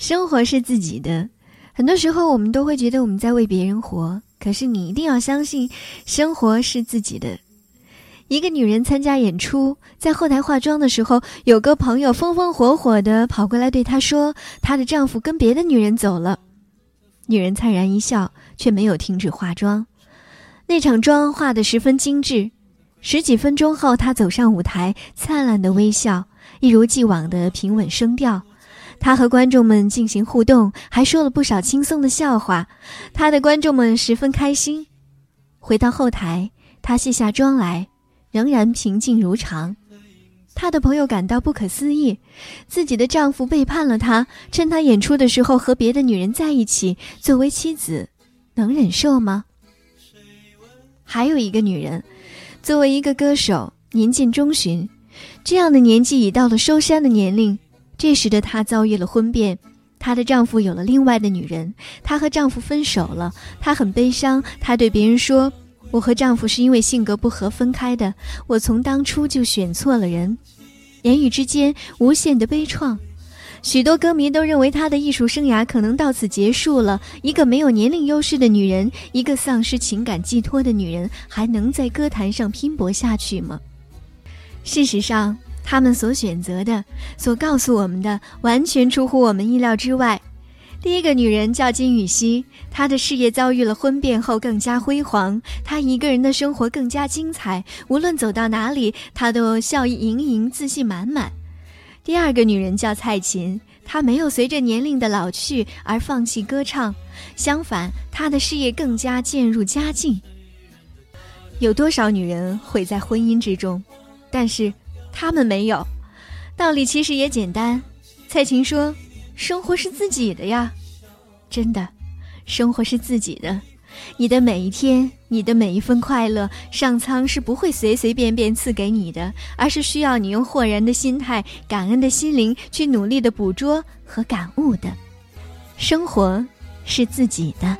生活是自己的，很多时候我们都会觉得我们在为别人活，可是你一定要相信，生活是自己的。一个女人参加演出，在后台化妆的时候，有个朋友风风火火的跑过来对她说：“她的丈夫跟别的女人走了。”女人灿然一笑，却没有停止化妆。那场妆化得十分精致。十几分钟后，她走上舞台，灿烂的微笑，一如既往的平稳声调。他和观众们进行互动，还说了不少轻松的笑话，他的观众们十分开心。回到后台，他卸下妆来，仍然平静如常。他的朋友感到不可思议，自己的丈夫背叛了她，趁她演出的时候和别的女人在一起。作为妻子，能忍受吗？还有一个女人，作为一个歌手，年近中旬，这样的年纪已到了收山的年龄。这时的她遭遇了婚变，她的丈夫有了另外的女人，她和丈夫分手了，她很悲伤。她对别人说：“我和丈夫是因为性格不合分开的，我从当初就选错了人。”言语之间无限的悲怆，许多歌迷都认为她的艺术生涯可能到此结束了。一个没有年龄优势的女人，一个丧失情感寄托的女人，还能在歌坛上拼搏下去吗？事实上。他们所选择的，所告诉我们的，完全出乎我们意料之外。第一个女人叫金宇熙，她的事业遭遇了婚变后更加辉煌，她一个人的生活更加精彩。无论走到哪里，她都笑意盈盈，自信满满。第二个女人叫蔡琴，她没有随着年龄的老去而放弃歌唱，相反，她的事业更加渐入佳境。有多少女人毁在婚姻之中？但是。他们没有，道理其实也简单。蔡琴说：“生活是自己的呀，真的，生活是自己的。你的每一天，你的每一份快乐，上苍是不会随随便便赐给你的，而是需要你用豁然的心态、感恩的心灵去努力的捕捉和感悟的。生活是自己的。”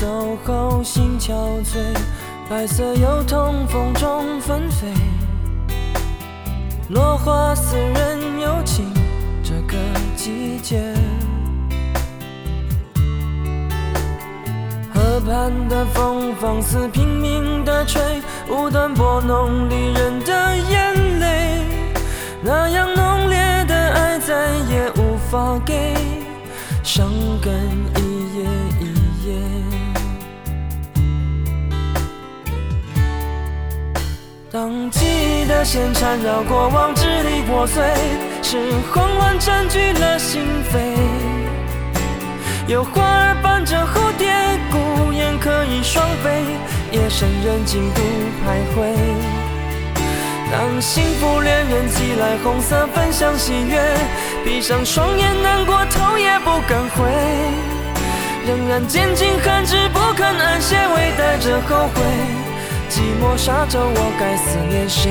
走后心憔悴，白色油桐风中纷飞，落花似人有情，这个季节。河畔的风放肆拼命的吹，无端拨弄离人的眼泪，那样浓烈的爱再也无法给，伤感一夜一夜。当记忆线缠绕过往，支离破碎，是慌乱占据了心扉。有花儿伴着蝴蝶，孤雁可以双飞，夜深人静独徘徊。当幸福恋人寄来红色分享喜悦，闭上双眼难过，头也不敢回，仍然坚尽寒枝不肯安歇，微带着后悔。寂寞沙洲，我该思念谁？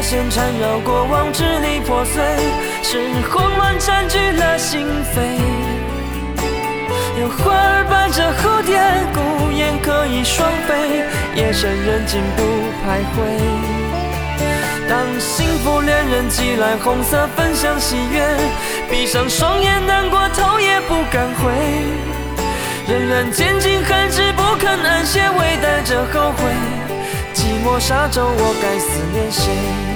线缠绕过往，支离破碎，是慌乱占据了心扉。有花儿伴着蝴蝶，孤雁可以双飞，夜深人静不徘徊。当幸福恋人寄来红色分享喜悦，闭上双眼难过头也不，敢回。仍然坚尽寒枝不肯安歇，微带着后悔。寂寞沙洲，我该思念谁？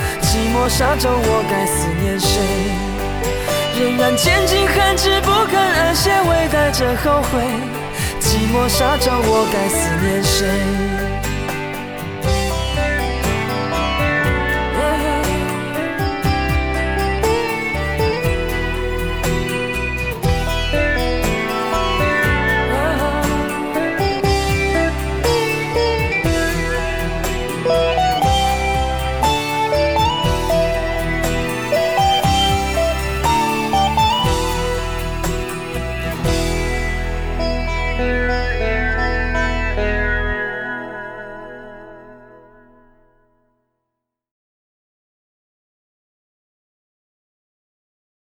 寂寞沙洲，我该思念谁？仍然坚尽寒枝不肯安歇，微带着后悔。寂寞沙洲，我该思念谁？